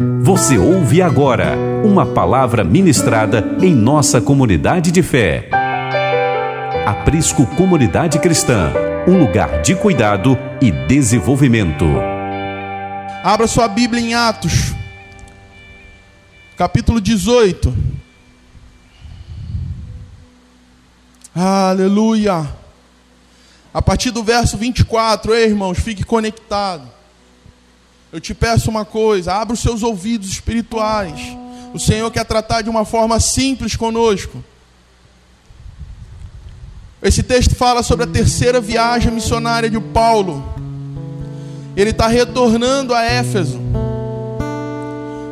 Você ouve agora uma palavra ministrada em nossa comunidade de fé. Aprisco Comunidade Cristã, um lugar de cuidado e desenvolvimento. Abra sua Bíblia em Atos, capítulo 18. Aleluia. A partir do verso 24, ei, irmãos, fique conectado. Eu te peço uma coisa: abra os seus ouvidos espirituais. O Senhor quer tratar de uma forma simples conosco. Esse texto fala sobre a terceira viagem missionária de Paulo. Ele está retornando a Éfeso.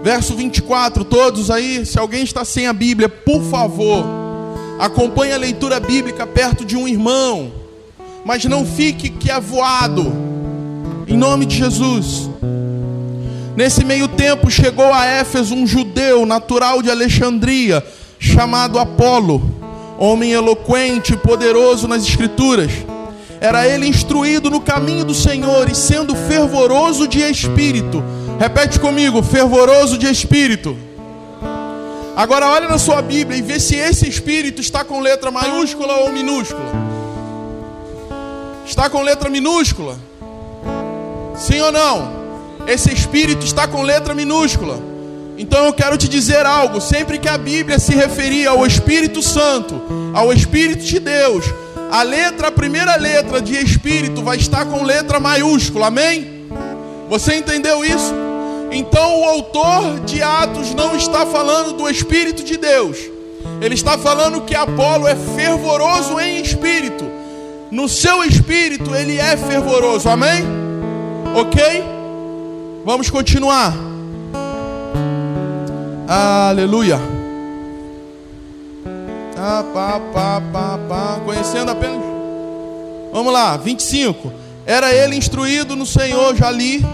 Verso 24, todos aí, se alguém está sem a Bíblia, por favor, acompanhe a leitura bíblica perto de um irmão, mas não fique que é voado, em nome de Jesus. Nesse meio tempo chegou a Éfeso um judeu natural de Alexandria, chamado Apolo, homem eloquente e poderoso nas Escrituras. Era ele instruído no caminho do Senhor e sendo fervoroso de espírito. Repete comigo: fervoroso de espírito. Agora olha na sua Bíblia e vê se esse espírito está com letra maiúscula ou minúscula. Está com letra minúscula? Sim ou não? Esse espírito está com letra minúscula. Então eu quero te dizer algo: sempre que a Bíblia se referir ao Espírito Santo, ao Espírito de Deus, a letra, a primeira letra de Espírito vai estar com letra maiúscula, amém? Você entendeu isso? Então o autor de Atos não está falando do Espírito de Deus, ele está falando que Apolo é fervoroso em espírito, no seu espírito ele é fervoroso, amém? Ok? Vamos continuar. Aleluia. Ah, pá, pá, pá, pá. Conhecendo apenas. Vamos lá, 25. Era ele instruído no Senhor, já li,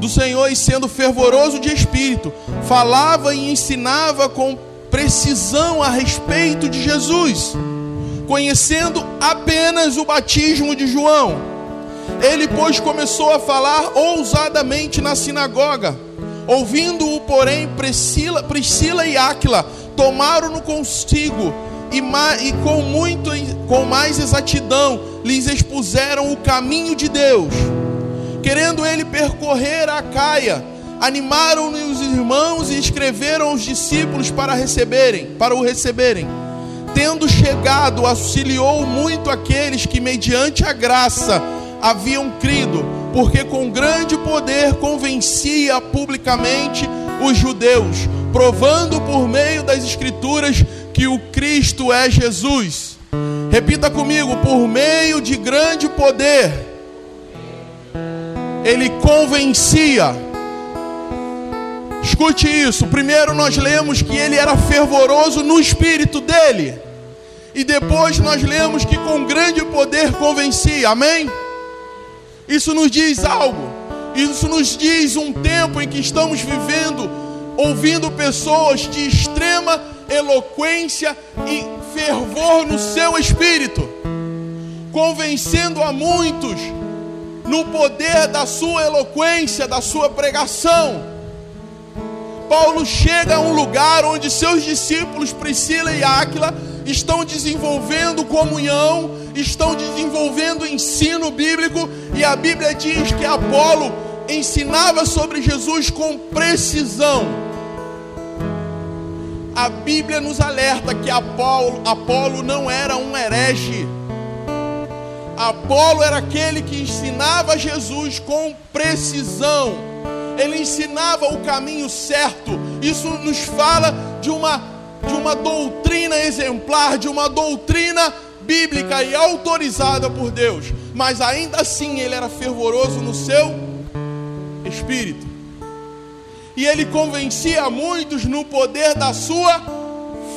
do Senhor e sendo fervoroso de espírito, falava e ensinava com precisão a respeito de Jesus, conhecendo apenas o batismo de João ele, pois, começou a falar ousadamente na sinagoga. Ouvindo-o, porém, Priscila, Priscila e Áquila tomaram-no consigo e, e, com muito com mais exatidão lhes expuseram o caminho de Deus. Querendo ele percorrer a Caia, animaram-no os irmãos e escreveram os discípulos para receberem, para o receberem. Tendo chegado, auxiliou muito aqueles que mediante a graça haviam crido, porque com grande poder convencia publicamente os judeus, provando por meio das Escrituras que o Cristo é Jesus. Repita comigo: por meio de grande poder, ele convencia. Escute isso. Primeiro nós lemos que ele era fervoroso no espírito dele. E depois nós lemos que com grande poder convencia. Amém? Isso nos diz algo. Isso nos diz um tempo em que estamos vivendo, ouvindo pessoas de extrema eloquência e fervor no seu espírito, convencendo a muitos no poder da sua eloquência, da sua pregação. Paulo chega a um lugar onde seus discípulos Priscila e Áquila estão desenvolvendo comunhão, estão desenvolvendo ensino bíblico, e a Bíblia diz que Apolo ensinava sobre Jesus com precisão. A Bíblia nos alerta que Apolo, Apolo não era um herege. Apolo era aquele que ensinava Jesus com precisão. Ele ensinava o caminho certo. Isso nos fala de uma de uma doutrina exemplar, de uma doutrina bíblica e autorizada por Deus, mas ainda assim ele era fervoroso no seu espírito. E ele convencia muitos no poder da sua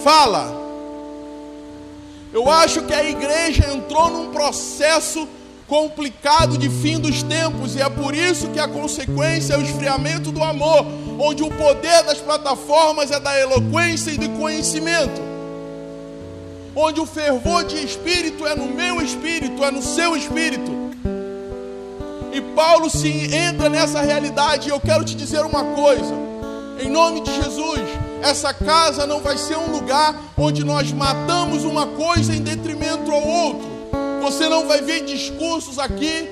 fala. Eu acho que a igreja entrou num processo complicado de fim dos tempos, e é por isso que a consequência é o esfriamento do amor, onde o poder das plataformas é da eloquência e do conhecimento, onde o fervor de espírito é no meu espírito, é no seu espírito. E Paulo se entra nessa realidade, e eu quero te dizer uma coisa: Em nome de Jesus, essa casa não vai ser um lugar onde nós matamos uma coisa em detrimento ao outro. Você não vai ver discursos aqui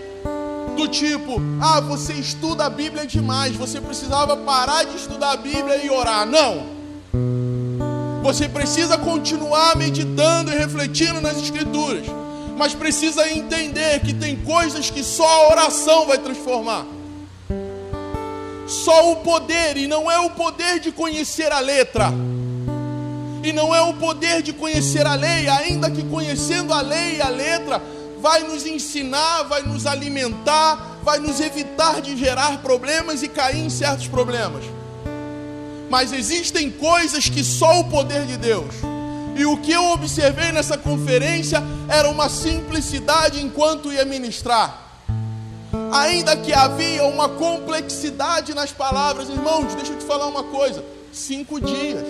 do tipo: ah, você estuda a Bíblia demais, você precisava parar de estudar a Bíblia e orar. Não. Você precisa continuar meditando e refletindo nas Escrituras, mas precisa entender que tem coisas que só a oração vai transformar. Só o poder, e não é o poder de conhecer a letra, e não é o poder de conhecer a lei, ainda que conhecendo a lei e a letra, vai nos ensinar, vai nos alimentar, vai nos evitar de gerar problemas e cair em certos problemas. Mas existem coisas que só o poder de Deus. E o que eu observei nessa conferência era uma simplicidade enquanto ia ministrar. Ainda que havia uma complexidade nas palavras, irmãos, deixa eu te falar uma coisa: cinco dias,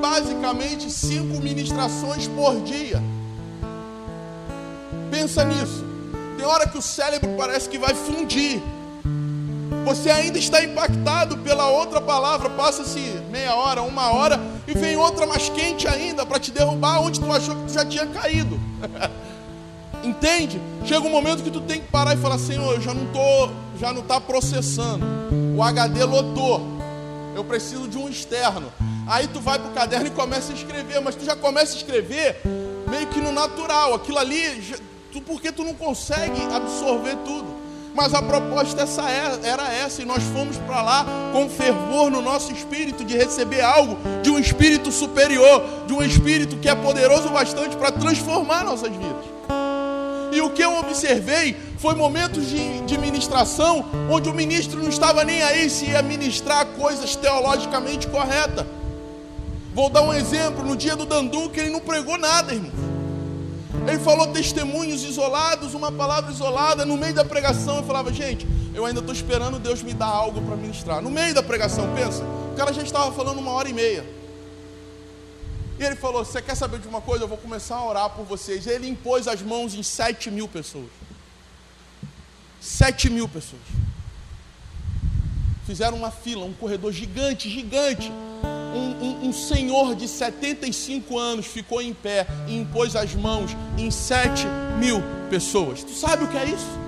basicamente cinco ministrações por dia. Pensa nisso. Tem hora que o cérebro parece que vai fundir. Você ainda está impactado pela outra palavra. Passa-se meia hora, uma hora, e vem outra mais quente ainda para te derrubar onde tu achou que tu já tinha caído. Entende? Chega um momento que tu tem que parar e falar: Senhor, eu já não tô, já não está processando. O HD lotou. Eu preciso de um externo. Aí tu vai para o caderno e começa a escrever, mas tu já começa a escrever meio que no natural. Aquilo ali tu, porque tu não consegue absorver tudo. Mas a proposta essa é, era essa, e nós fomos para lá com fervor no nosso espírito de receber algo de um espírito superior, de um espírito que é poderoso bastante para transformar nossas vidas. E o que eu observei foi momentos de, de ministração onde o ministro não estava nem aí se ia ministrar coisas teologicamente corretas. Vou dar um exemplo: no dia do Dandu, que ele não pregou nada, irmão. Ele falou testemunhos isolados, uma palavra isolada. No meio da pregação eu falava, gente, eu ainda estou esperando Deus me dar algo para ministrar. No meio da pregação, pensa, o cara já estava falando uma hora e meia. E ele falou: Você quer saber de uma coisa? Eu vou começar a orar por vocês. Ele impôs as mãos em sete mil pessoas. Sete mil pessoas. Fizeram uma fila, um corredor gigante, gigante um, um, um, senhor de 75 anos ficou em pé e impôs as mãos em 7 mil pessoas. Tu sabe o que é isso?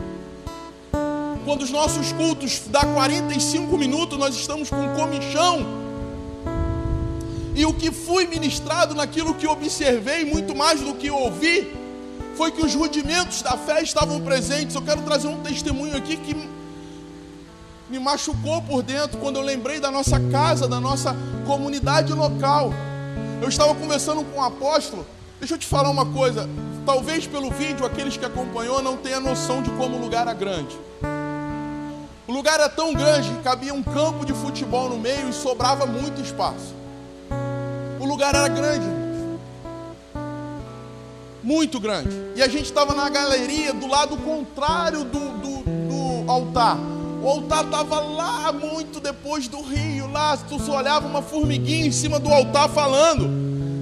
Quando os nossos cultos dá 45 minutos, nós estamos com comichão. E o que fui ministrado naquilo que observei, muito mais do que ouvi, foi que os rudimentos da fé estavam presentes. Eu quero trazer um testemunho aqui que me machucou por dentro quando eu lembrei da nossa casa, da nossa comunidade local. Eu estava conversando com um apóstolo. Deixa eu te falar uma coisa. Talvez pelo vídeo aqueles que acompanhou não tenham noção de como o lugar era grande. O lugar era tão grande que cabia um campo de futebol no meio e sobrava muito espaço. O lugar era grande, muito grande. E a gente estava na galeria do lado contrário do, do, do altar. O altar estava lá muito depois do rio, lá tu só olhava uma formiguinha em cima do altar falando.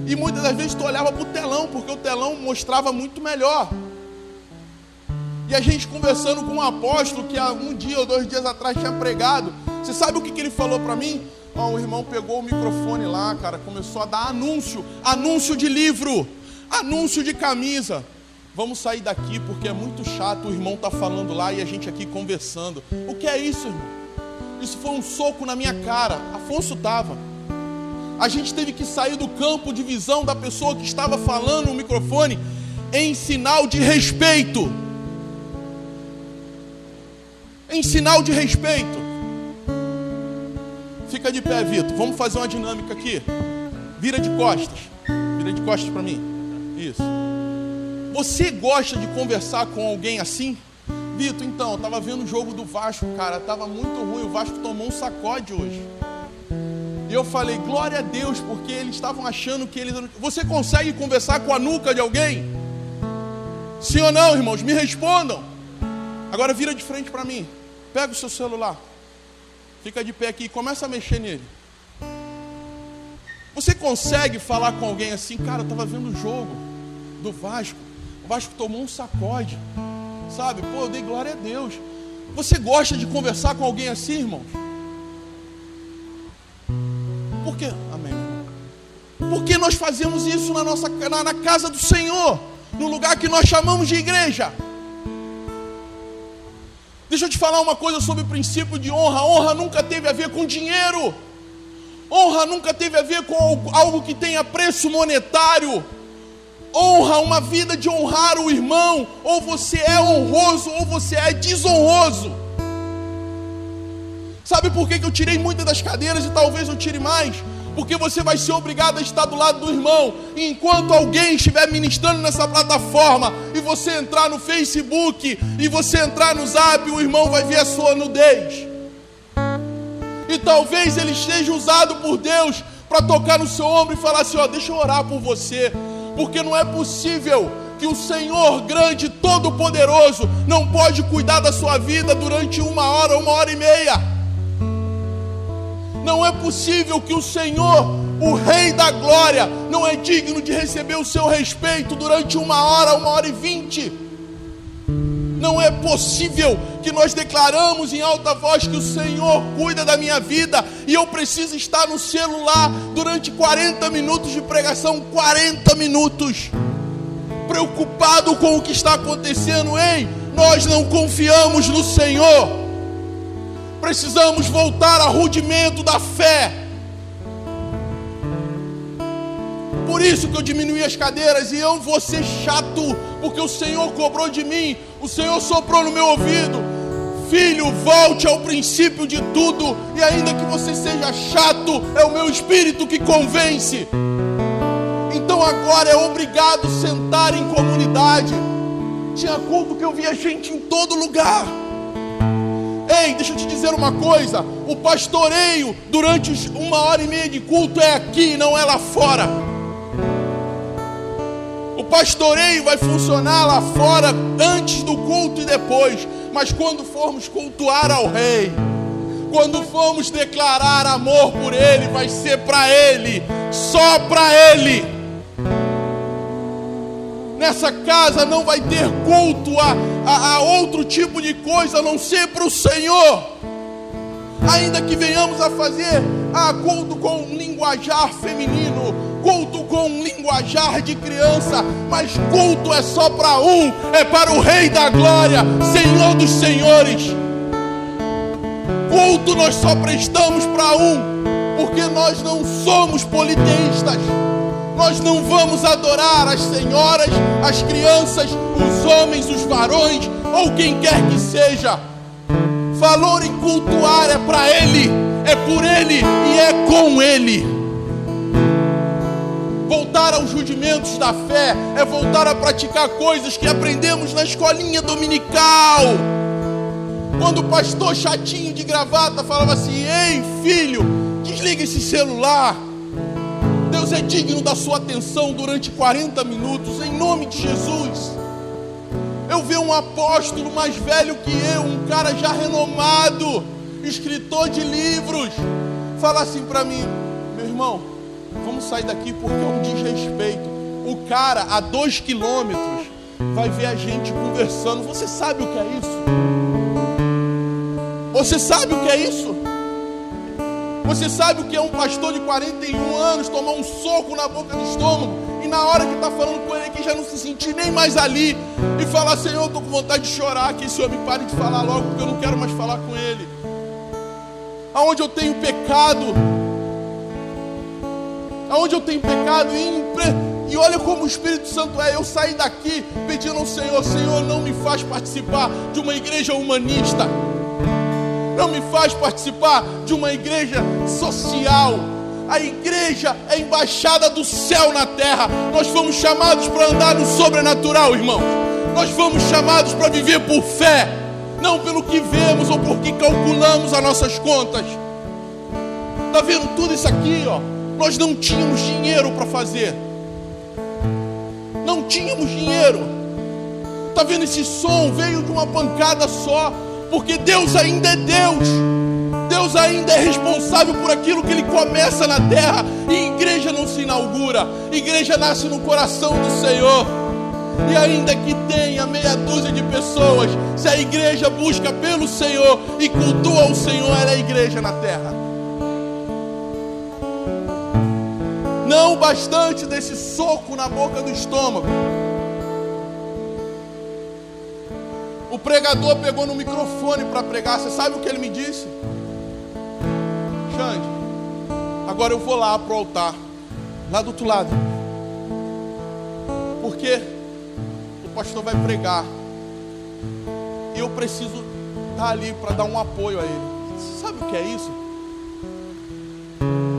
E muitas das vezes tu olhava para o telão, porque o telão mostrava muito melhor. E a gente conversando com um apóstolo que há um dia ou dois dias atrás tinha pregado. Você sabe o que, que ele falou para mim? Oh, o irmão pegou o microfone lá, cara, começou a dar anúncio, anúncio de livro, anúncio de camisa. Vamos sair daqui porque é muito chato, o irmão está falando lá e a gente aqui conversando. O que é isso, irmão? Isso foi um soco na minha cara. Afonso estava. A gente teve que sair do campo de visão da pessoa que estava falando no microfone em sinal de respeito. Em sinal de respeito. Fica de pé, Vitor. Vamos fazer uma dinâmica aqui. Vira de costas. Vira de costas para mim. Isso. Você gosta de conversar com alguém assim? Vitor, então, eu estava vendo o jogo do Vasco, cara, estava muito ruim, o Vasco tomou um sacode hoje. E eu falei, glória a Deus, porque eles estavam achando que eles. Você consegue conversar com a nuca de alguém? Sim ou não, irmãos? Me respondam. Agora vira de frente para mim. Pega o seu celular. Fica de pé aqui e começa a mexer nele. Você consegue falar com alguém assim, cara, eu estava vendo o jogo do Vasco. Vasco tomou um sacode. Sabe? Pô, eu dei glória a Deus. Você gosta de conversar com alguém assim, irmãos? Por quê? Amém. Por que nós fazemos isso na nossa na, na casa do Senhor, no lugar que nós chamamos de igreja? Deixa eu te falar uma coisa sobre o princípio de honra. Honra nunca teve a ver com dinheiro. Honra nunca teve a ver com algo que tenha preço monetário. Honra, uma vida de honrar o irmão, ou você é honroso ou você é desonroso. Sabe por que eu tirei muitas das cadeiras e talvez eu tire mais? Porque você vai ser obrigado a estar do lado do irmão. E enquanto alguém estiver ministrando nessa plataforma e você entrar no Facebook e você entrar no Zap, o irmão vai ver a sua nudez. E talvez ele esteja usado por Deus para tocar no seu ombro e falar assim: ó, deixa eu orar por você. Porque não é possível que o Senhor grande, todo-poderoso, não pode cuidar da sua vida durante uma hora, uma hora e meia. Não é possível que o Senhor, o Rei da Glória, não é digno de receber o seu respeito durante uma hora, uma hora e vinte. Não é possível que nós declaramos em alta voz que o Senhor cuida da minha vida e eu preciso estar no celular durante 40 minutos de pregação 40 minutos preocupado com o que está acontecendo, hein? Nós não confiamos no Senhor. Precisamos voltar ao rudimento da fé. Por isso que eu diminuí as cadeiras e eu vou ser chato, porque o Senhor cobrou de mim, o Senhor soprou no meu ouvido. Filho, volte ao princípio de tudo, e ainda que você seja chato, é o meu espírito que convence. Então agora é obrigado sentar em comunidade. Tinha culto que eu via gente em todo lugar. Ei, deixa eu te dizer uma coisa: o pastoreio durante uma hora e meia de culto é aqui, não é lá fora. Pastoreio vai funcionar lá fora antes do culto e depois, mas quando formos cultuar ao Rei, quando formos declarar amor por Ele, vai ser para Ele, só para Ele. Nessa casa não vai ter culto a, a, a outro tipo de coisa a não ser para o Senhor. Ainda que venhamos a fazer a culto com um linguajar feminino, culto com um linguajar de criança, mas culto é só para um, é para o Rei da Glória, Senhor dos Senhores. Culto nós só prestamos para um, porque nós não somos politeístas. Nós não vamos adorar as senhoras, as crianças, os homens, os varões ou quem quer que seja. Valor em cultuar é para Ele, é por Ele e é com Ele. Voltar aos rudimentos da fé é voltar a praticar coisas que aprendemos na escolinha dominical. Quando o pastor chatinho de gravata falava assim: Ei filho, desliga esse celular Deus é digno da sua atenção durante 40 minutos, em nome de Jesus. Eu vi um apóstolo mais velho que eu, um cara já renomado, escritor de livros, falar assim para mim: meu irmão, vamos sair daqui porque é um desrespeito. O cara a dois quilômetros vai ver a gente conversando. Você sabe o que é isso? Você sabe o que é isso? Você sabe o que é um pastor de 41 anos tomar um soco na boca do estômago e na hora que está falando com ele aqui já não se sentir nem mais ali e falar: Senhor, estou com vontade de chorar, que esse homem pare de falar logo porque eu não quero mais falar com ele. Aonde eu tenho pecado, aonde eu tenho pecado e, e olha como o Espírito Santo é. Eu saí daqui pedindo ao Senhor: Senhor, não me faz participar de uma igreja humanista não me faz participar de uma igreja social. A igreja é embaixada do céu na terra. Nós fomos chamados para andar no sobrenatural, irmãos. Nós fomos chamados para viver por fé, não pelo que vemos ou porque calculamos as nossas contas. Está vendo tudo isso aqui, ó? Nós não tínhamos dinheiro para fazer. Não tínhamos dinheiro. Está vendo esse som? Veio de uma pancada só porque Deus ainda é Deus. Deus ainda é responsável por aquilo que Ele começa na terra. E igreja não se inaugura, igreja nasce no coração do Senhor. E ainda que tenha meia dúzia de pessoas, se a igreja busca pelo Senhor e cultua o Senhor, ela é a igreja na terra. Não bastante desse soco na boca do estômago. O pregador pegou no microfone para pregar. Você sabe o que ele me disse? Xande, agora eu vou lá pro altar, lá do outro lado. Porque o pastor vai pregar. E eu preciso estar ali para dar um apoio a ele. Sabe o que é isso?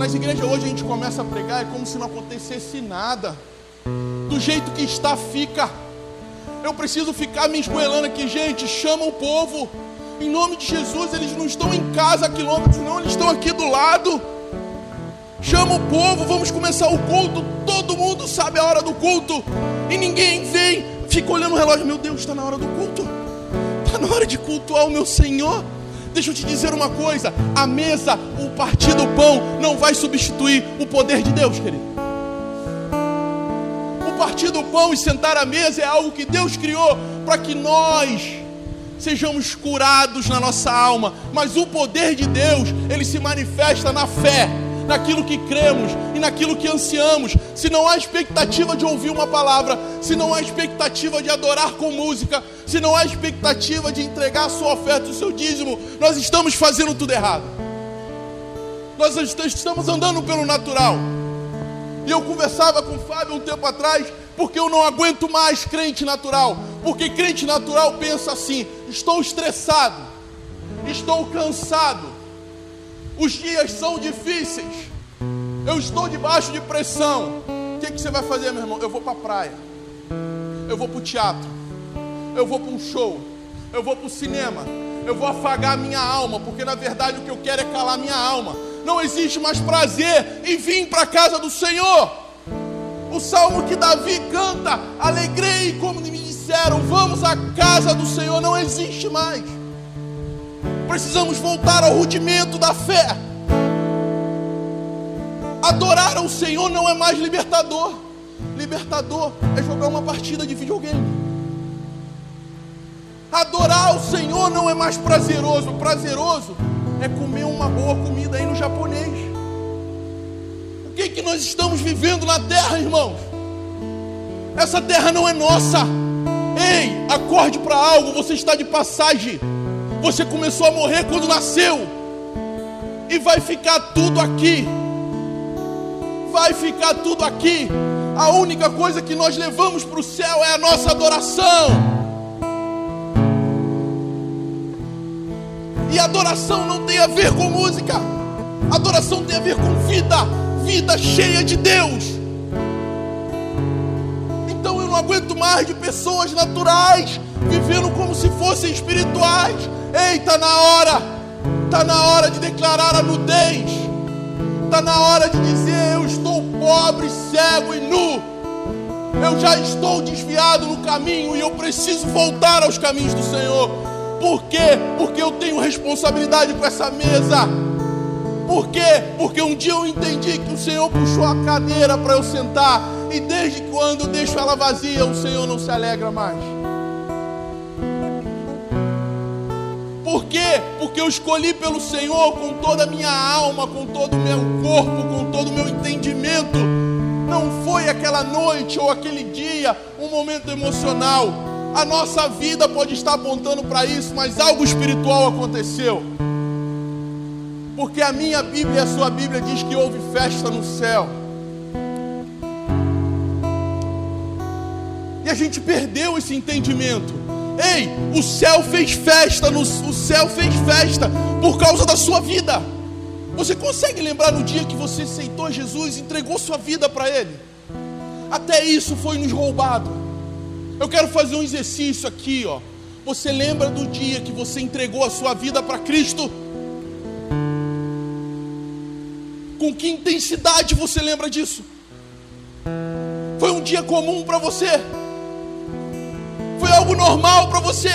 Nas igrejas hoje a gente começa a pregar, é como se não acontecesse nada. Do jeito que está, fica. Eu preciso ficar me esgoelando aqui, gente. Chama o povo. Em nome de Jesus, eles não estão em casa a quilômetros, não, eles estão aqui do lado. Chama o povo, vamos começar o culto. Todo mundo sabe a hora do culto. E ninguém vem, fica olhando o relógio. Meu Deus, está na hora do culto. Está na hora de cultuar o meu Senhor. Deixa eu te dizer uma coisa: a mesa, o partir do pão, não vai substituir o poder de Deus, querido. O partir do pão e sentar à mesa é algo que Deus criou para que nós sejamos curados na nossa alma, mas o poder de Deus, ele se manifesta na fé naquilo que cremos e naquilo que ansiamos, se não há expectativa de ouvir uma palavra, se não há expectativa de adorar com música, se não há expectativa de entregar a sua oferta, o seu dízimo, nós estamos fazendo tudo errado. Nós estamos andando pelo natural. E eu conversava com o Fábio um tempo atrás, porque eu não aguento mais crente natural. Porque crente natural pensa assim: estou estressado, estou cansado, os dias são difíceis. Eu estou debaixo de pressão. O que, que você vai fazer, meu irmão? Eu vou para a praia. Eu vou para o teatro. Eu vou para um show. Eu vou para o cinema. Eu vou afagar minha alma, porque na verdade o que eu quero é calar minha alma. Não existe mais prazer em vir para a casa do Senhor. O salmo que Davi canta, alegrei, como me disseram, vamos à casa do Senhor, não existe mais. Precisamos voltar ao rudimento da fé. Adorar ao Senhor não é mais libertador. Libertador é jogar uma partida de videogame. Adorar ao Senhor não é mais prazeroso. Prazeroso é comer uma boa comida aí no japonês. O que, que nós estamos vivendo na terra, irmãos? Essa terra não é nossa. Ei, acorde para algo, você está de passagem. Você começou a morrer quando nasceu. E vai ficar tudo aqui. Vai ficar tudo aqui. A única coisa que nós levamos para o céu é a nossa adoração. E adoração não tem a ver com música. Adoração tem a ver com vida, vida cheia de Deus. Então eu não aguento mais de pessoas naturais vivendo como se fossem espirituais. Ei, está na hora, está na hora de declarar a nudez, está na hora de dizer: Eu estou pobre, cego e nu. Eu já estou desviado no caminho e eu preciso voltar aos caminhos do Senhor. Por quê? Porque eu tenho responsabilidade com essa mesa. Por quê? Porque um dia eu entendi que o Senhor puxou a cadeira para eu sentar. E desde quando eu deixo ela vazia, o Senhor não se alegra mais. Por quê? Porque eu escolhi pelo Senhor com toda a minha alma, com todo o meu corpo, com todo o meu entendimento. Não foi aquela noite ou aquele dia um momento emocional. A nossa vida pode estar apontando para isso, mas algo espiritual aconteceu. Porque a minha Bíblia e a sua Bíblia diz que houve festa no céu. E a gente perdeu esse entendimento. Ei, o céu fez festa, no, o céu fez festa por causa da sua vida. Você consegue lembrar no dia que você aceitou Jesus, entregou sua vida para Ele? Até isso foi nos roubado. Eu quero fazer um exercício aqui, ó. Você lembra do dia que você entregou a sua vida para Cristo? Com que intensidade você lembra disso? Foi um dia comum para você? Algo normal para você?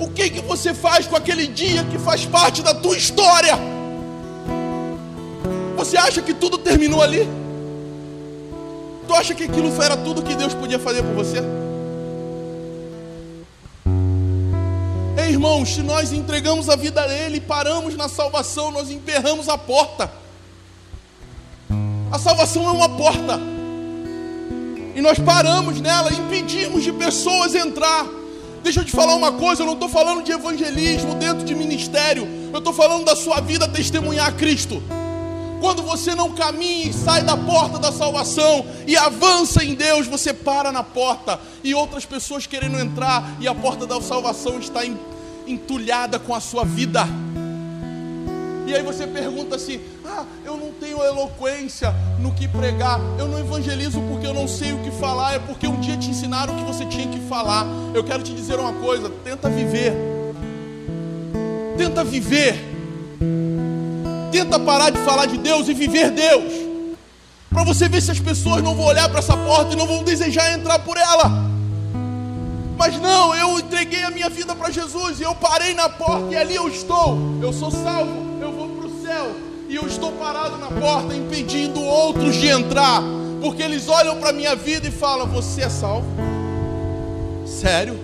O que que você faz com aquele dia que faz parte da tua história? Você acha que tudo terminou ali? Tu acha que aquilo era tudo que Deus podia fazer por você? Ei, irmãos, se nós entregamos a vida a Ele, paramos na salvação, nós emperramos a porta. A salvação é uma porta. E nós paramos nela, impedimos de pessoas entrar. Deixa eu te falar uma coisa, eu não estou falando de evangelismo dentro de ministério, eu estou falando da sua vida testemunhar Cristo. Quando você não caminha e sai da porta da salvação e avança em Deus, você para na porta e outras pessoas querendo entrar e a porta da salvação está entulhada com a sua vida. E aí você pergunta assim: ah, eu não tenho eloquência no que pregar, eu não evangelizo porque eu não sei o que falar, é porque um dia te ensinaram o que você tinha que falar. Eu quero te dizer uma coisa: tenta viver, tenta viver, tenta parar de falar de Deus e viver Deus, para você ver se as pessoas não vão olhar para essa porta e não vão desejar entrar por ela. Mas não, eu entreguei a minha vida para Jesus e eu parei na porta e ali eu estou. Eu sou salvo, e eu estou parado na porta impedindo outros de entrar, porque eles olham para a minha vida e falam: Você é salvo? Sério?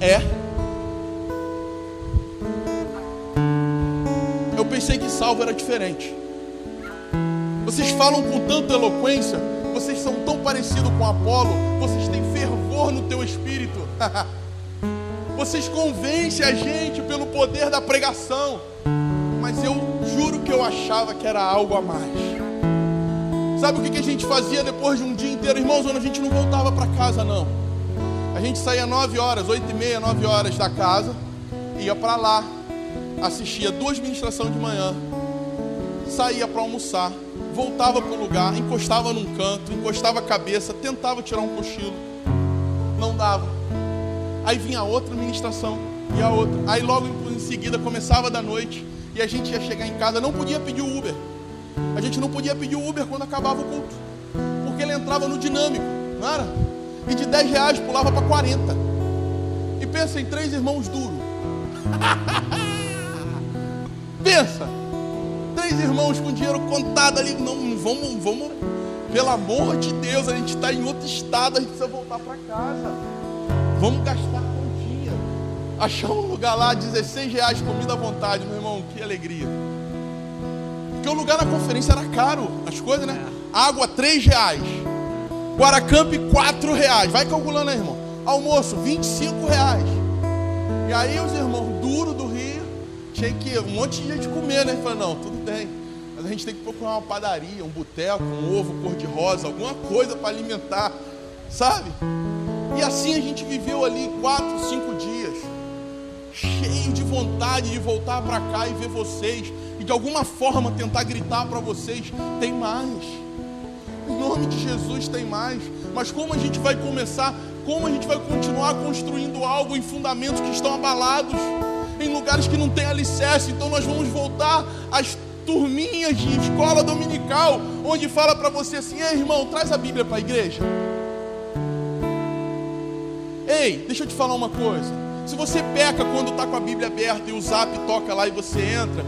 É? Eu pensei que salvo era diferente. Vocês falam com tanta eloquência, vocês são tão parecidos com Apolo, vocês têm fervor no teu espírito. vocês convencem a gente pelo poder da pregação. Eu achava que era algo a mais. Sabe o que a gente fazia depois de um dia inteiro, irmãos? A gente não voltava para casa, não. A gente saía 9 horas, 8 e meia, 9 horas da casa, ia para lá, assistia duas ministrações de manhã, saía para almoçar, voltava para o lugar, encostava num canto, encostava a cabeça, tentava tirar um cochilo, não dava. Aí vinha outra ministração e a outra. Aí logo em seguida começava da noite e a gente ia chegar em casa, não podia pedir o Uber. A gente não podia pedir o Uber quando acabava o culto, porque ele entrava no dinâmico, não era? E de 10 reais pulava para 40. E pensa em três irmãos duros. pensa três irmãos com dinheiro contado ali. Não, vamos, vamos. Pelo amor de Deus, a gente está em outro estado, a gente precisa voltar para casa. Vamos gastar. Achar um lugar lá, 16 reais, comida à vontade, meu irmão, que alegria. Porque o lugar na conferência era caro, as coisas, né? Água, 3 reais. Guaracamp, 4 reais. Vai calculando aí, irmão. Almoço, 25 reais. E aí os irmãos duros do Rio tinha que um monte de gente comer, né? Falei, não, tudo bem. Mas a gente tem que procurar uma padaria, um boteco, um ovo cor-de-rosa, alguma coisa para alimentar, sabe? E assim a gente viveu ali quatro, cinco dias, cheio de vontade de voltar para cá e ver vocês, e de alguma forma tentar gritar para vocês: tem mais. Em nome de Jesus tem mais. Mas como a gente vai começar? Como a gente vai continuar construindo algo em fundamentos que estão abalados? em lugares que não tem alicerce. Então nós vamos voltar às turminhas de escola dominical, onde fala para você assim: Ei, irmão, traz a Bíblia para a igreja. Ei, deixa eu te falar uma coisa. Se você peca quando está com a Bíblia aberta e o zap toca lá e você entra,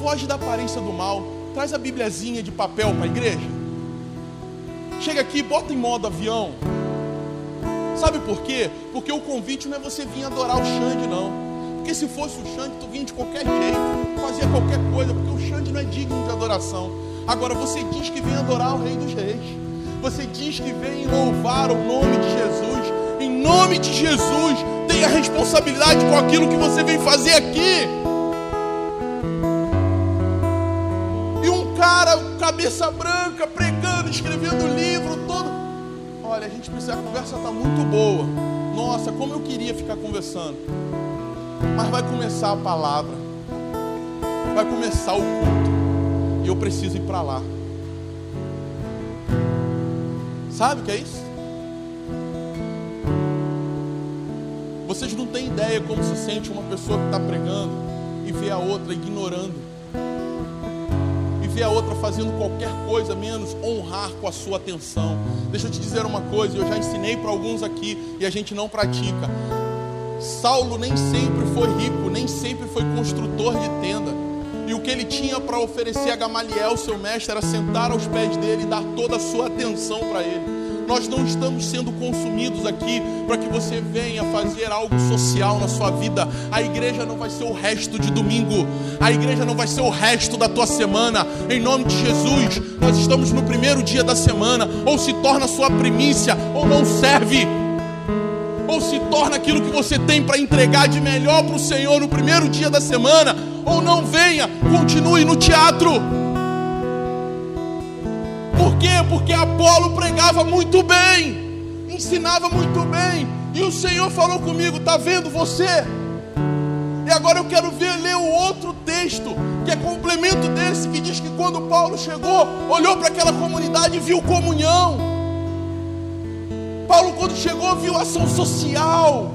foge da aparência do mal. Traz a Bíbliazinha de papel para a igreja. Chega aqui, bota em modo avião. Sabe por quê? Porque o convite não é você vir adorar o Xande, não. Porque se fosse o Xande, tu vinha de qualquer jeito, fazia qualquer coisa, porque o Xande não é digno de adoração. Agora você diz que vem adorar o Rei dos Reis. Você diz que vem louvar o nome de Jesus. Em nome de Jesus, tenha responsabilidade com aquilo que você vem fazer aqui. E um cara, cabeça branca, pregando, escrevendo livro todo. Olha, a gente precisa, a conversa está muito boa. Nossa, como eu queria ficar conversando. Mas vai começar a palavra. Vai começar o culto. E eu preciso ir para lá. Sabe o que é isso? Vocês não têm ideia como se sente uma pessoa que está pregando e vê a outra ignorando. E vê a outra fazendo qualquer coisa menos honrar com a sua atenção. Deixa eu te dizer uma coisa, eu já ensinei para alguns aqui e a gente não pratica. Saulo nem sempre foi rico, nem sempre foi construtor de tenda. E o que ele tinha para oferecer a Gamaliel, seu mestre, era sentar aos pés dele e dar toda a sua atenção para ele. Nós não estamos sendo consumidos aqui para que você venha fazer algo social na sua vida. A igreja não vai ser o resto de domingo, a igreja não vai ser o resto da tua semana. Em nome de Jesus, nós estamos no primeiro dia da semana, ou se torna sua primícia, ou não serve ou se torna aquilo que você tem para entregar de melhor para o Senhor no primeiro dia da semana, ou não venha, continue no teatro. Por quê? Porque Apolo pregava muito bem, ensinava muito bem, e o Senhor falou comigo: está vendo você? E agora eu quero ver ler o outro texto, que é complemento desse, que diz que quando Paulo chegou, olhou para aquela comunidade e viu comunhão. Paulo, quando chegou, viu ação social.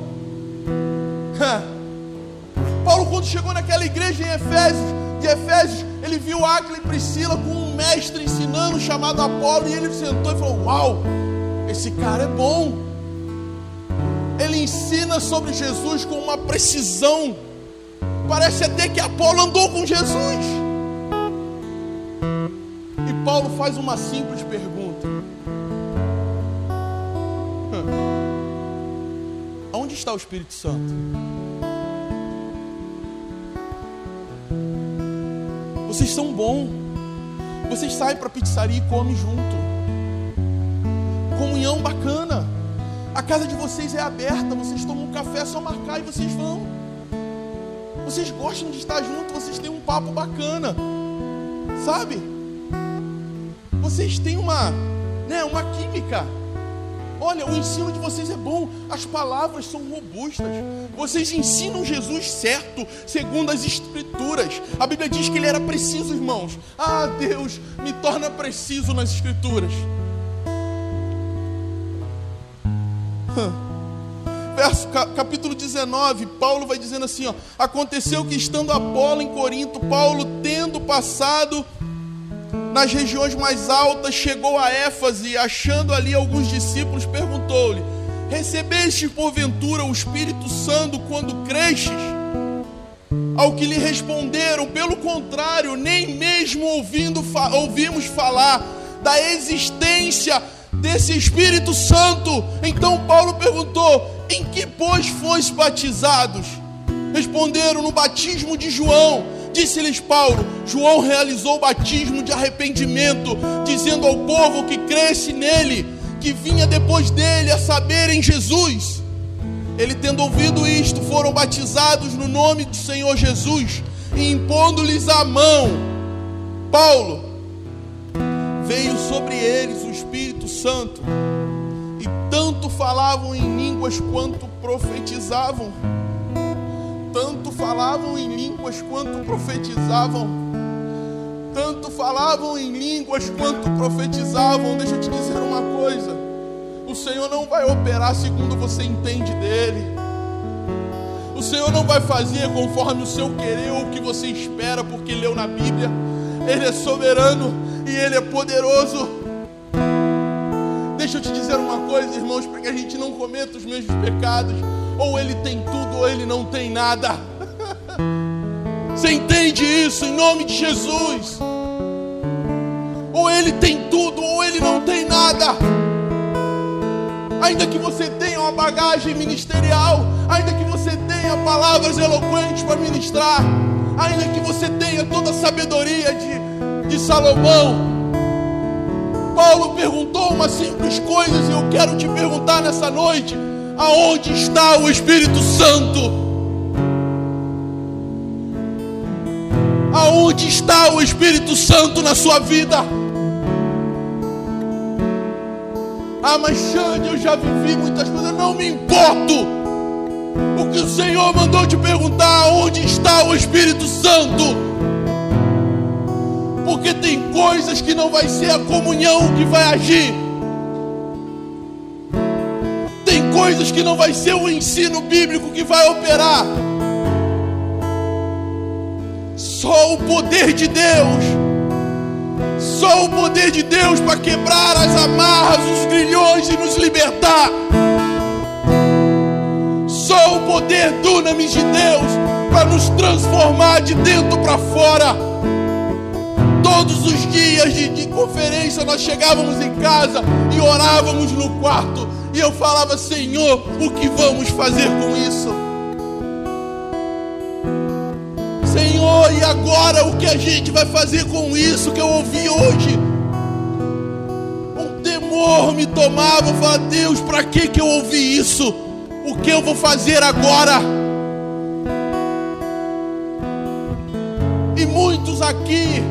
Paulo, quando chegou naquela igreja em Efésios, de Efésios, ele viu Áquila e Priscila com mestre ensinando chamado Apolo, e ele sentou e falou: Uau, esse cara é bom. Ele ensina sobre Jesus com uma precisão. Parece até que Apolo andou com Jesus. E Paulo faz uma simples pergunta: Onde está o Espírito Santo? Vocês são bons. Vocês saem para a pizzaria e comem junto. Comunhão bacana. A casa de vocês é aberta. Vocês tomam um café, é só marcar e vocês vão. Vocês gostam de estar junto. Vocês têm um papo bacana. Sabe? Vocês têm uma, né, uma química. Olha, o ensino de vocês é bom, as palavras são robustas. Vocês ensinam Jesus certo, segundo as Escrituras. A Bíblia diz que ele era preciso, irmãos. Ah, Deus, me torna preciso nas Escrituras. Verso capítulo 19, Paulo vai dizendo assim: ó, aconteceu que estando Apolo em Corinto, Paulo tendo passado nas regiões mais altas, chegou a Éfase achando ali alguns discípulos, perguntou-lhe: Recebeste porventura o Espírito Santo quando cresces? Ao que lhe responderam: Pelo contrário, nem mesmo ouvindo, ouvimos falar da existência desse Espírito Santo. Então Paulo perguntou: Em que, pois, fois batizados? Responderam: No batismo de João. Disse-lhes Paulo: João realizou o batismo de arrependimento, dizendo ao povo que cresce nele, que vinha depois dele, a saber, em Jesus. Ele, tendo ouvido isto, foram batizados no nome do Senhor Jesus, e impondo-lhes a mão, Paulo, veio sobre eles o Espírito Santo, e tanto falavam em línguas quanto profetizavam tanto falavam em línguas quanto profetizavam. Tanto falavam em línguas quanto profetizavam. Deixa eu te dizer uma coisa: o Senhor não vai operar segundo você entende dele. O Senhor não vai fazer conforme o seu querer ou o que você espera, porque leu na Bíblia. Ele é soberano e ele é poderoso. Deixa eu te dizer uma coisa, irmãos, para que a gente não cometa os mesmos pecados. Ou ele tem tudo ou ele não tem nada. Você entende isso em nome de Jesus? Ou ele tem tudo ou ele não tem nada. Ainda que você tenha uma bagagem ministerial, ainda que você tenha palavras eloquentes para ministrar, ainda que você tenha toda a sabedoria de, de Salomão, Paulo perguntou uma simples coisa e eu quero te perguntar nessa noite: Aonde está o Espírito Santo? Aonde está o Espírito Santo na sua vida? Ah, mas Xande, eu já vivi muitas coisas, não me importo. O que o Senhor mandou te perguntar, onde está o Espírito Santo? Porque tem coisas que não vai ser a comunhão que vai agir. Coisas que não vai ser o ensino bíblico que vai operar. Só o poder de Deus. Só o poder de Deus para quebrar as amarras, os grilhões e nos libertar. Só o poder dunamis de Deus para nos transformar de dentro para fora. Todos os dias de, de conferência nós chegávamos em casa e orávamos no quarto. E eu falava, Senhor, o que vamos fazer com isso? Senhor, e agora o que a gente vai fazer com isso que eu ouvi hoje? Um temor me tomava, eu falava, Deus, para que que eu ouvi isso? O que eu vou fazer agora? E muitos aqui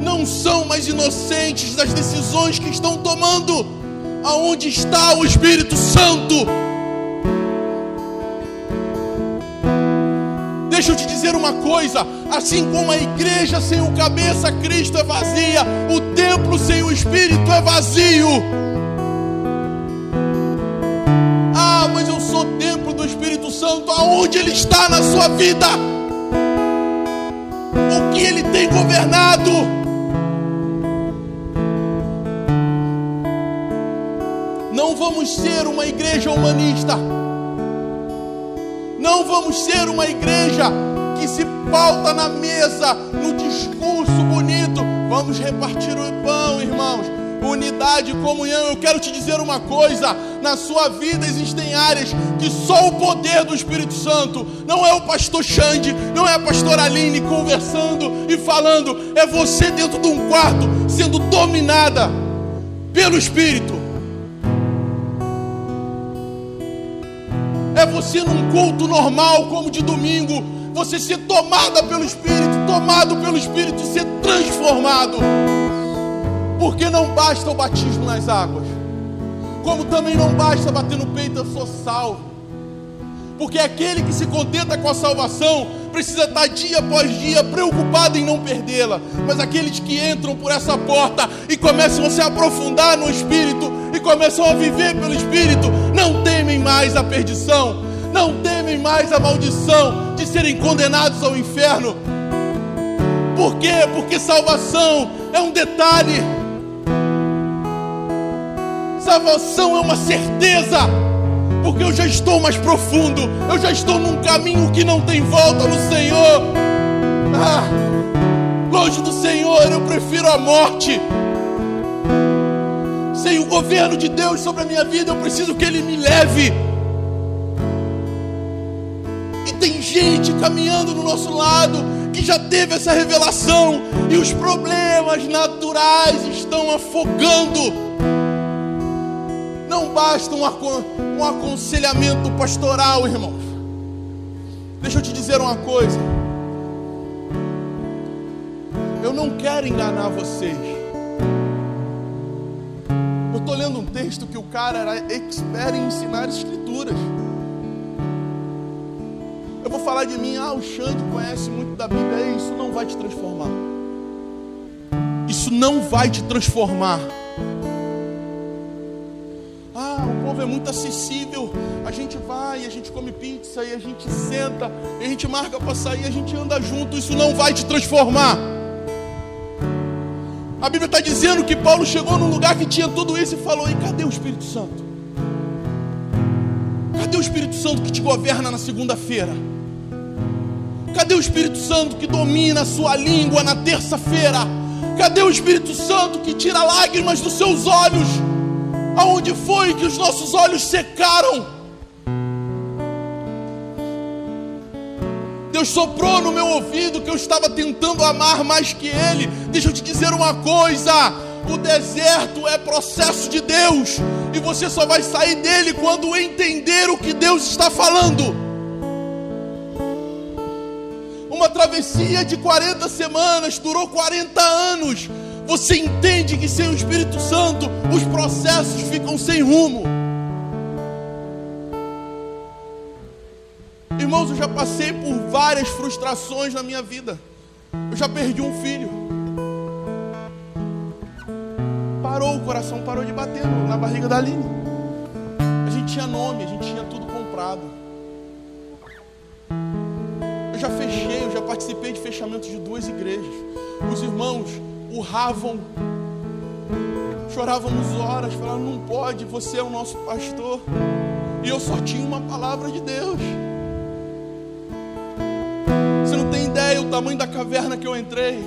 não são mais inocentes das decisões que estão tomando. Aonde está o Espírito Santo? Deixa eu te dizer uma coisa: assim como a igreja sem o cabeça, Cristo é vazia, o templo sem o Espírito é vazio. Ah, mas eu sou templo do Espírito Santo, aonde ele está na sua vida? O que ele tem governado? Vamos ser uma igreja humanista. Não vamos ser uma igreja que se pauta na mesa, no discurso bonito. Vamos repartir o pão, irmãos. Unidade, comunhão. Eu quero te dizer uma coisa: na sua vida existem áreas que só o poder do Espírito Santo, não é o pastor Xande, não é a pastora Aline conversando e falando, é você dentro de um quarto sendo dominada pelo Espírito. É você num culto normal, como de domingo, você ser tomada pelo Espírito, tomado pelo Espírito e ser transformado. Porque não basta o batismo nas águas, como também não basta bater no peito, eu sou salvo. Porque aquele que se contenta com a salvação precisa estar dia após dia preocupado em não perdê-la. Mas aqueles que entram por essa porta e começam a se aprofundar no Espírito e começam a viver pelo Espírito, temem mais a perdição, não temem mais a maldição de serem condenados ao inferno. Por quê? Porque salvação é um detalhe. Salvação é uma certeza porque eu já estou mais profundo, eu já estou num caminho que não tem volta no Senhor. Ah, longe do Senhor, eu prefiro a morte. Sem o governo de Deus sobre a minha vida, eu preciso que Ele me leve. E tem gente caminhando no nosso lado que já teve essa revelação, e os problemas naturais estão afogando não basta um, um aconselhamento pastoral, irmãos. Deixa eu te dizer uma coisa. Eu não quero enganar vocês. Estou lendo um texto que o cara era expert em ensinar escrituras. Eu vou falar de mim, ah, o Xande conhece muito da Bíblia. Isso não vai te transformar. Isso não vai te transformar. é muito acessível. A gente vai, a gente come pizza e a gente senta, e a gente marca para sair, a gente anda junto. Isso não vai te transformar. A Bíblia está dizendo que Paulo chegou num lugar que tinha tudo isso e falou: E cadê o Espírito Santo? Cadê o Espírito Santo que te governa na segunda-feira? Cadê o Espírito Santo que domina a sua língua na terça-feira? Cadê o Espírito Santo que tira lágrimas dos seus olhos? Aonde foi que os nossos olhos secaram? Deus soprou no meu ouvido que eu estava tentando amar mais que Ele. Deixa eu te dizer uma coisa: o deserto é processo de Deus, e você só vai sair dele quando entender o que Deus está falando. Uma travessia de 40 semanas durou 40 anos. Você entende que sem o Espírito Santo os processos ficam sem rumo. Irmãos, eu já passei por várias frustrações na minha vida. Eu já perdi um filho. Parou, o coração parou de bater na barriga da Aline. A gente tinha nome, a gente tinha tudo comprado. Eu já fechei, eu já participei de fechamentos de duas igrejas. Os irmãos urravam, chorávamos horas, falavam: não pode, você é o nosso pastor. E eu só tinha uma palavra de Deus. Ideia o tamanho da caverna que eu entrei.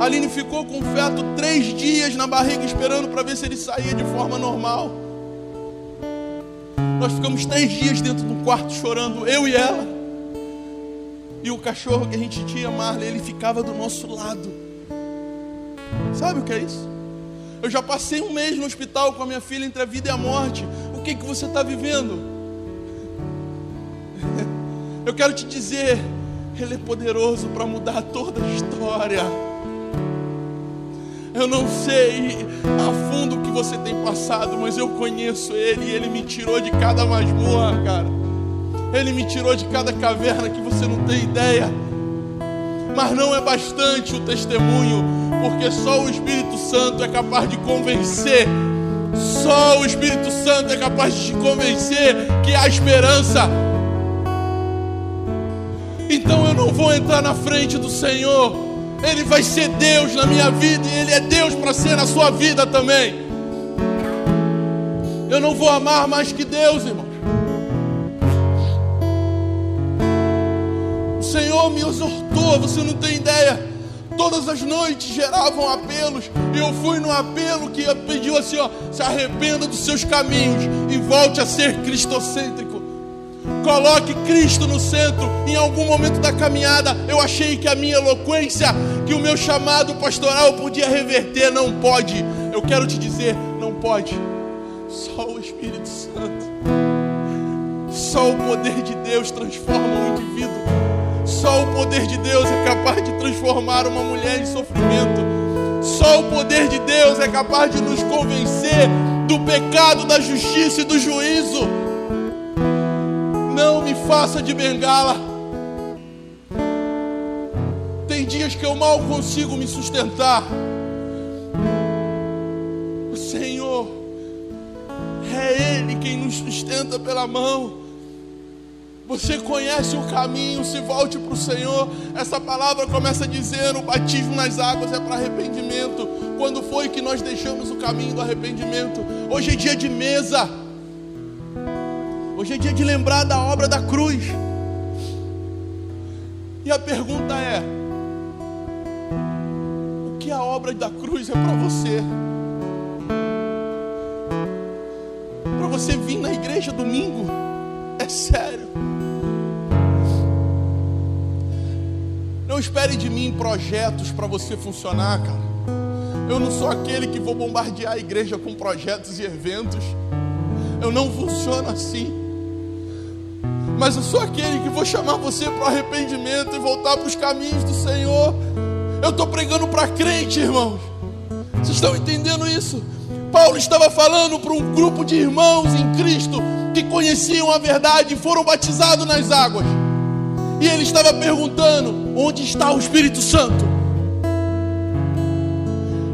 A Aline ficou com o feto três dias na barriga esperando para ver se ele saía de forma normal. Nós ficamos três dias dentro do quarto chorando, eu e ela. E o cachorro que a gente tinha, Marley, ele ficava do nosso lado. Sabe o que é isso? Eu já passei um mês no hospital com a minha filha entre a vida e a morte. O que, que você está vivendo? Eu quero te dizer, Ele é poderoso para mudar toda a história. Eu não sei a fundo o que você tem passado, mas eu conheço Ele e Ele me tirou de cada masmorra, cara. Ele me tirou de cada caverna que você não tem ideia. Mas não é bastante o testemunho, porque só o Espírito Santo é capaz de convencer. Só o Espírito Santo é capaz de te convencer que há esperança. Então eu não vou entrar na frente do Senhor. Ele vai ser Deus na minha vida e Ele é Deus para ser na sua vida também. Eu não vou amar mais que Deus, irmão. Senhor me exortou, você não tem ideia. Todas as noites geravam apelos, e eu fui no apelo que pediu assim: ó, se arrependa dos seus caminhos e volte a ser cristocêntrico. Coloque Cristo no centro. Em algum momento da caminhada, eu achei que a minha eloquência, que o meu chamado pastoral podia reverter. Não pode. Eu quero te dizer, não pode. Só o Espírito Santo, só o poder de Deus transforma o indivíduo. Só o poder de Deus é capaz de transformar uma mulher em sofrimento. Só o poder de Deus é capaz de nos convencer do pecado, da justiça e do juízo. Faça de bengala. Tem dias que eu mal consigo me sustentar. O Senhor é Ele quem nos sustenta pela mão. Você conhece o caminho, se volte para o Senhor. Essa palavra começa dizendo: o batismo nas águas é para arrependimento. Quando foi que nós deixamos o caminho do arrependimento? Hoje é dia de mesa. Hoje é dia de lembrar da obra da cruz. E a pergunta é: o que a obra da cruz é para você? Para você vir na igreja domingo? É sério. Não espere de mim projetos para você funcionar, cara. Eu não sou aquele que vou bombardear a igreja com projetos e eventos. Eu não funciono assim. Mas eu sou aquele que vou chamar você para o arrependimento e voltar para os caminhos do Senhor. Eu estou pregando para crente, irmãos. Vocês estão entendendo isso? Paulo estava falando para um grupo de irmãos em Cristo que conheciam a verdade e foram batizados nas águas. E ele estava perguntando: onde está o Espírito Santo?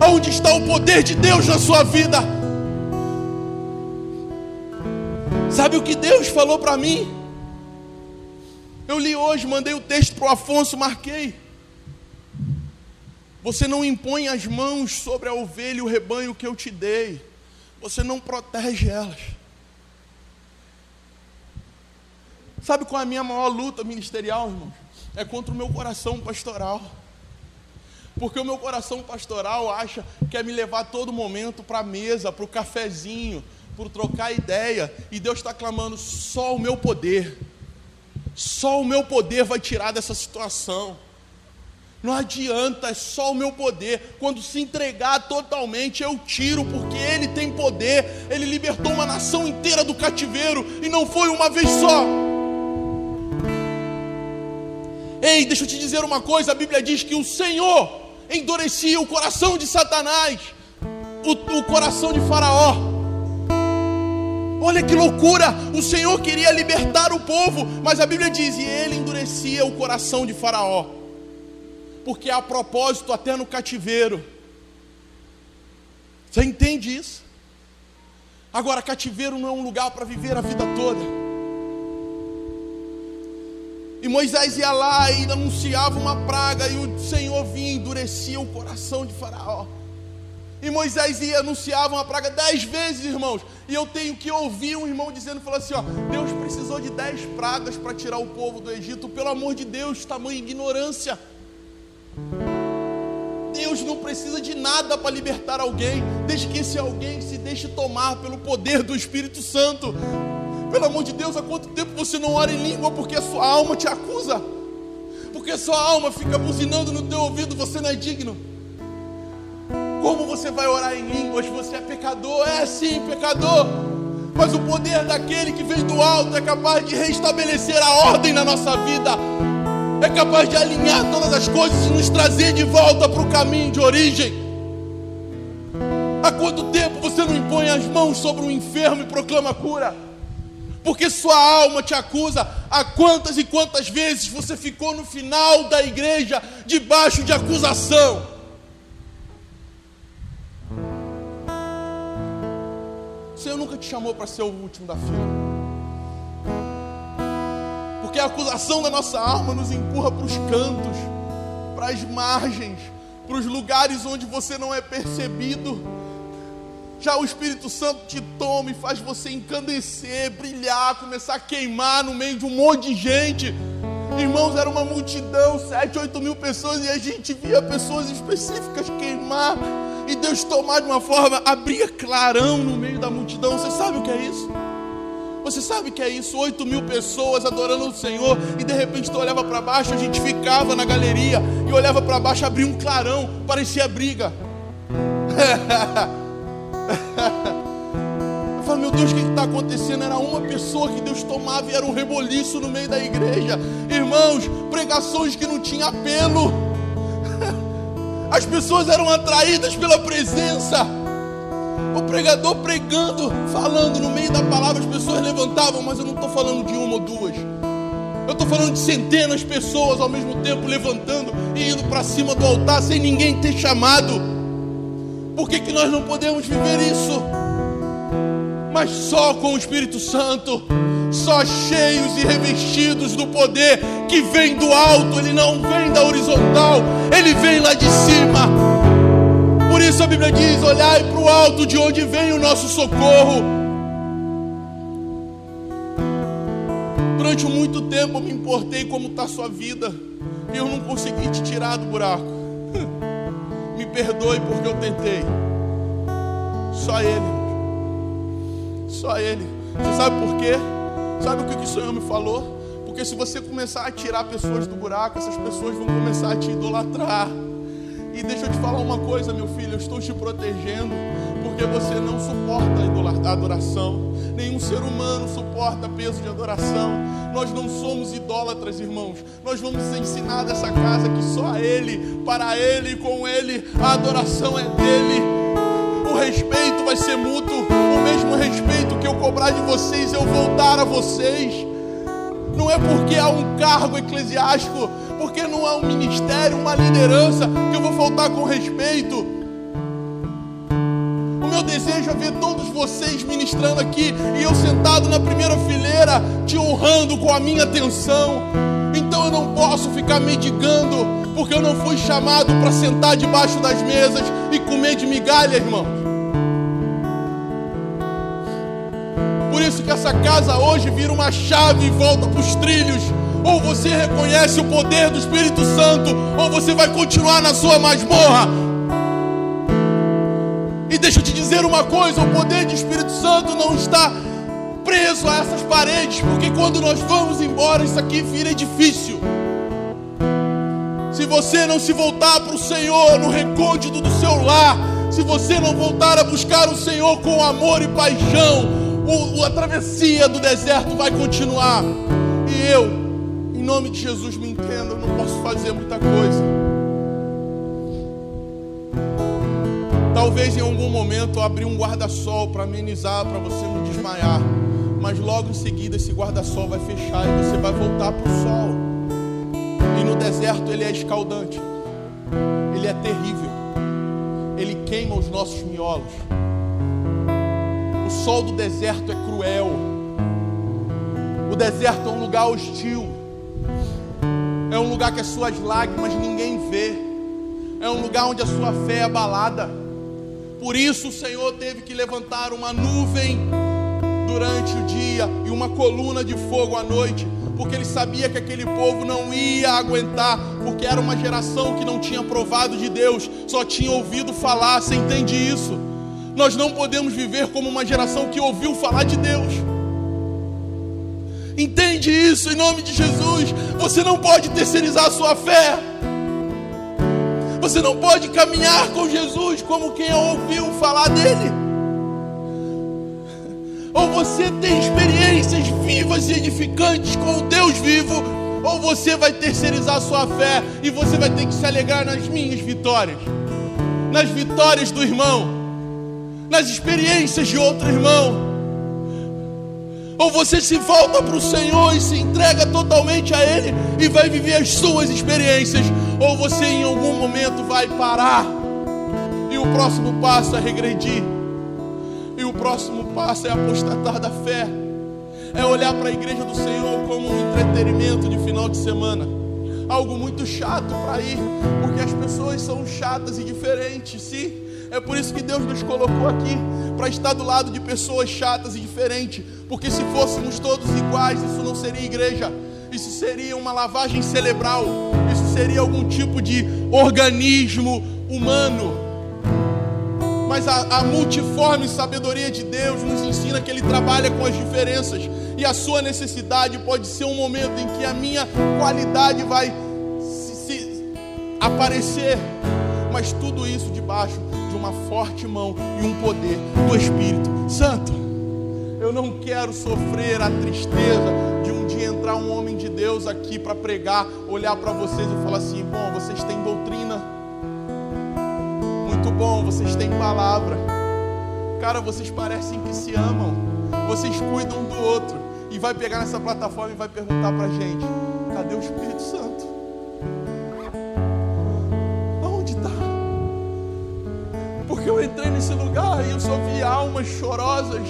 Onde está o poder de Deus na sua vida? Sabe o que Deus falou para mim? Eu li hoje, mandei o texto para o Afonso, marquei. Você não impõe as mãos sobre a ovelha e o rebanho que eu te dei. Você não protege elas. Sabe qual é a minha maior luta ministerial, irmãos? É contra o meu coração pastoral. Porque o meu coração pastoral acha que quer me levar todo momento para a mesa, para o cafezinho, para trocar ideia. E Deus está clamando: só o meu poder, só o meu poder vai tirar dessa situação. Não adianta, é só o meu poder. Quando se entregar totalmente, eu tiro, porque Ele tem poder. Ele libertou uma nação inteira do cativeiro e não foi uma vez só. Ei, deixa eu te dizer uma coisa: a Bíblia diz que o Senhor endurecia o coração de Satanás, o, o coração de Faraó. Olha que loucura! O Senhor queria libertar o povo, mas a Bíblia diz: e ele endurecia o coração de Faraó, porque há propósito até no cativeiro. Você entende isso? Agora, cativeiro não é um lugar para viver a vida toda. E Moisés ia lá e anunciava uma praga, e o Senhor vinha e endurecia o coração de Faraó. E Moisés ia anunciava uma praga dez vezes, irmãos. E eu tenho que ouvir um irmão dizendo, falou assim: ó, Deus precisou de dez pragas para tirar o povo do Egito. Pelo amor de Deus, tamanha ignorância. Deus não precisa de nada para libertar alguém, desde que esse alguém se deixe tomar pelo poder do Espírito Santo. Pelo amor de Deus, há quanto tempo você não ora em língua porque a sua alma te acusa? Porque a sua alma fica buzinando no teu ouvido, você não é digno. Como você vai orar em línguas? Você é pecador? É sim, pecador. Mas o poder daquele que vem do alto é capaz de restabelecer a ordem na nossa vida é capaz de alinhar todas as coisas e nos trazer de volta para o caminho de origem. Há quanto tempo você não impõe as mãos sobre um enfermo e proclama cura? Porque sua alma te acusa. Há quantas e quantas vezes você ficou no final da igreja debaixo de acusação? Senhor nunca te chamou para ser o último da fila porque a acusação da nossa alma nos empurra para os cantos, para as margens, para os lugares onde você não é percebido. Já o Espírito Santo te toma e faz você encandecer, brilhar, começar a queimar no meio de um monte de gente. Irmãos, era uma multidão, sete, oito mil pessoas, e a gente via pessoas específicas queimar, e Deus tomar de uma forma, abria clarão no meio da multidão. Você sabe o que é isso? Você sabe que é isso? 8 mil pessoas adorando o Senhor e de repente tu olhava para baixo, a gente ficava na galeria e olhava para baixo, abria um clarão, parecia briga. Eu falo, meu Deus, o que está acontecendo? Era uma pessoa que Deus tomava e era um reboliço no meio da igreja. Irmãos, pregações que não tinha apelo. As pessoas eram atraídas pela presença. O pregador pregando, falando no meio da palavra, as pessoas levantavam, mas eu não estou falando de uma ou duas. Eu estou falando de centenas de pessoas ao mesmo tempo levantando e indo para cima do altar sem ninguém ter chamado. Por que, que nós não podemos viver isso? Mas só com o Espírito Santo, só cheios e revestidos do poder que vem do alto, ele não vem da horizontal, ele vem lá de cima por isso a Bíblia diz: olhai para o alto, de onde vem o nosso socorro. Durante muito tempo eu me importei como está a sua vida, e eu não consegui te tirar do buraco. me perdoe porque eu tentei. Só Ele. Só Ele. Você sabe por quê? Sabe o que o Senhor me falou? Porque se você começar a tirar pessoas do buraco, essas pessoas vão começar a te idolatrar. E deixa eu te falar uma coisa, meu filho, eu estou te protegendo, porque você não suporta a adoração. Nenhum ser humano suporta peso de adoração. Nós não somos idólatras, irmãos. Nós vamos ensinar dessa casa que só Ele, para Ele com Ele, a adoração é dele. O respeito vai ser mútuo. O mesmo respeito que eu cobrar de vocês, eu vou dar a vocês. Não é porque há um cargo eclesiástico porque não há um ministério, uma liderança que eu vou faltar com respeito. O meu desejo é ver todos vocês ministrando aqui e eu sentado na primeira fileira, te honrando com a minha atenção. Então eu não posso ficar mendigando, porque eu não fui chamado para sentar debaixo das mesas e comer de migalha, irmão. Essa casa hoje vira uma chave e volta para os trilhos ou você reconhece o poder do Espírito Santo, ou você vai continuar na sua masmorra. E deixa eu te dizer uma coisa: o poder do Espírito Santo não está preso a essas paredes, porque quando nós vamos embora, isso aqui vira difícil. Se você não se voltar para o Senhor no recôndito do seu lar, se você não voltar a buscar o Senhor com amor e paixão, o, a travessia do deserto vai continuar. E eu em nome de Jesus, me entenda, eu não posso fazer muita coisa. Talvez em algum momento eu abri um guarda-sol para amenizar, para você não desmaiar. Mas logo em seguida esse guarda-sol vai fechar e você vai voltar para o sol. E no deserto ele é escaldante. Ele é terrível. Ele queima os nossos miolos. Sol do deserto é cruel. O deserto é um lugar hostil. É um lugar que as suas lágrimas ninguém vê. É um lugar onde a sua fé é abalada. Por isso o Senhor teve que levantar uma nuvem durante o dia e uma coluna de fogo à noite, porque ele sabia que aquele povo não ia aguentar, porque era uma geração que não tinha provado de Deus, só tinha ouvido falar. Você entende isso? Nós não podemos viver como uma geração que ouviu falar de Deus. Entende isso em nome de Jesus? Você não pode terceirizar a sua fé. Você não pode caminhar com Jesus como quem ouviu falar dele. Ou você tem experiências vivas e edificantes com o Deus vivo, ou você vai terceirizar a sua fé e você vai ter que se alegrar nas minhas vitórias, nas vitórias do irmão, nas experiências de outro irmão. Ou você se volta para o Senhor e se entrega totalmente a Ele e vai viver as suas experiências, ou você em algum momento vai parar e o próximo passo é regredir. E o próximo passo é apostatar da fé. É olhar para a igreja do Senhor como um entretenimento de final de semana. Algo muito chato para ir, porque as pessoas são chatas e diferentes, sim. É por isso que Deus nos colocou aqui para estar do lado de pessoas chatas e diferentes, porque se fôssemos todos iguais, isso não seria igreja. Isso seria uma lavagem cerebral. Isso seria algum tipo de organismo humano mas a, a, multiforme sabedoria de Deus nos ensina que Ele trabalha com as diferenças, e a sua necessidade pode ser um momento em que a minha qualidade vai se, se aparecer, mas tudo isso debaixo de uma forte mão e um poder do Espírito Santo. Eu não quero sofrer a tristeza de um dia entrar um homem de Deus aqui para pregar, olhar para vocês e falar assim: bom, vocês têm doutrina muito bom, vocês têm palavra. Cara, vocês parecem que se amam. Vocês cuidam um do outro. E vai pegar nessa plataforma e vai perguntar pra gente: cadê o Espírito Santo? Eu entrei nesse lugar e eu só vi almas chorosas.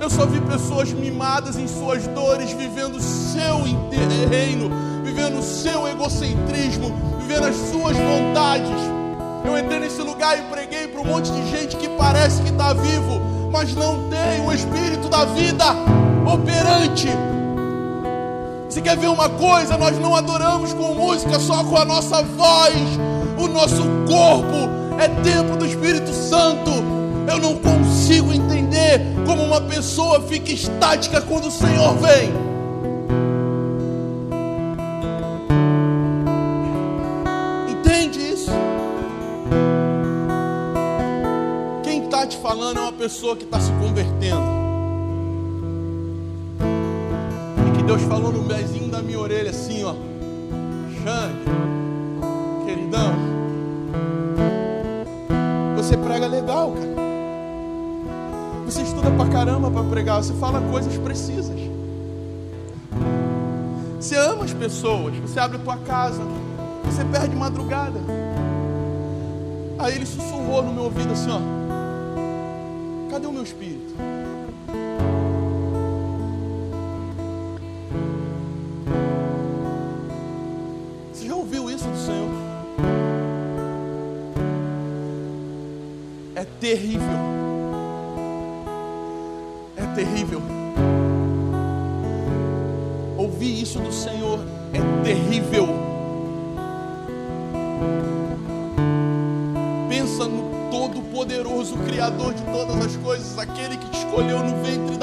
Eu só vi pessoas mimadas em suas dores, vivendo o seu reino, vivendo o seu egocentrismo, vivendo as suas vontades. Eu entrei nesse lugar e preguei para um monte de gente que parece que está vivo, mas não tem o Espírito da vida operante. Você quer ver uma coisa? Nós não adoramos com música, só com a nossa voz. O nosso corpo é templo do Espírito Santo. Eu não consigo entender como uma pessoa fica estática quando o Senhor vem. falando é uma pessoa que está se convertendo. E que Deus falou no mezinho da minha orelha assim, ó. Xande, queridão, você prega legal, cara. Você estuda pra caramba para pregar, você fala coisas precisas. Você ama as pessoas, você abre a tua casa, você perde madrugada. Aí ele sussurrou no meu ouvido assim, ó. Cadê o meu espírito?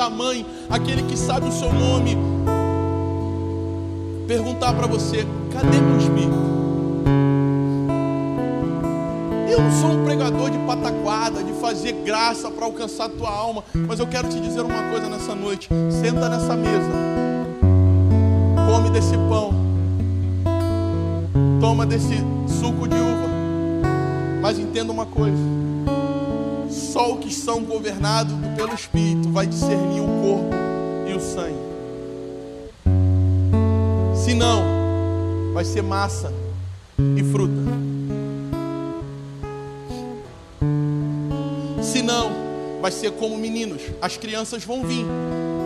Da mãe, aquele que sabe o seu nome. Perguntar para você: cadê meu espírito? Eu não sou um pregador de pataquada, de fazer graça para alcançar a tua alma, mas eu quero te dizer uma coisa nessa noite: senta nessa mesa, come desse pão, toma desse suco de uva, mas entenda uma coisa só os que são governados pelo Espírito vai discernir o corpo e o sangue. Se não, vai ser massa e fruta. Se não, vai ser como meninos. As crianças vão vir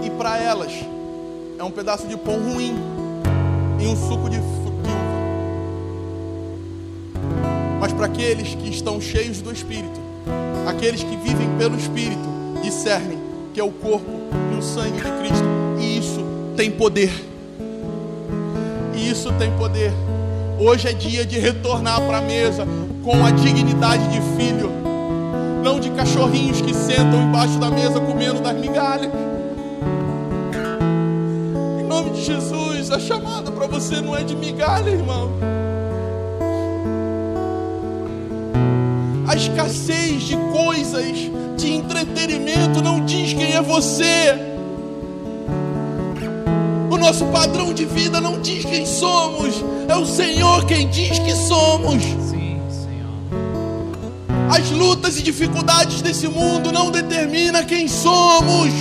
e para elas é um pedaço de pão ruim e um suco de. Mas para aqueles que estão cheios do Espírito, aqueles que vivem pelo Espírito discernem que é o corpo e o sangue de Cristo. E isso tem poder. E isso tem poder. Hoje é dia de retornar para a mesa com a dignidade de filho, não de cachorrinhos que sentam embaixo da mesa comendo das migalhas. Em nome de Jesus, a chamada para você não é de migalha, irmão. A escassez de coisas, de entretenimento, não diz quem é você. O nosso padrão de vida não diz quem somos, é o Senhor quem diz que somos. Sim, Senhor. As lutas e dificuldades desse mundo não determinam quem somos.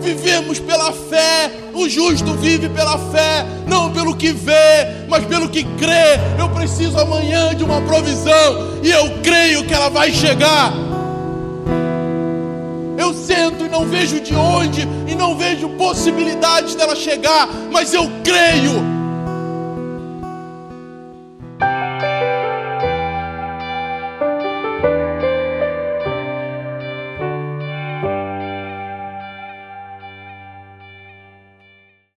Vivemos pela fé, o justo vive pela fé, não pelo que vê, mas pelo que crê. Eu preciso amanhã de uma provisão e eu creio que ela vai chegar. Sento e não vejo de onde e não vejo possibilidades dela chegar, mas eu creio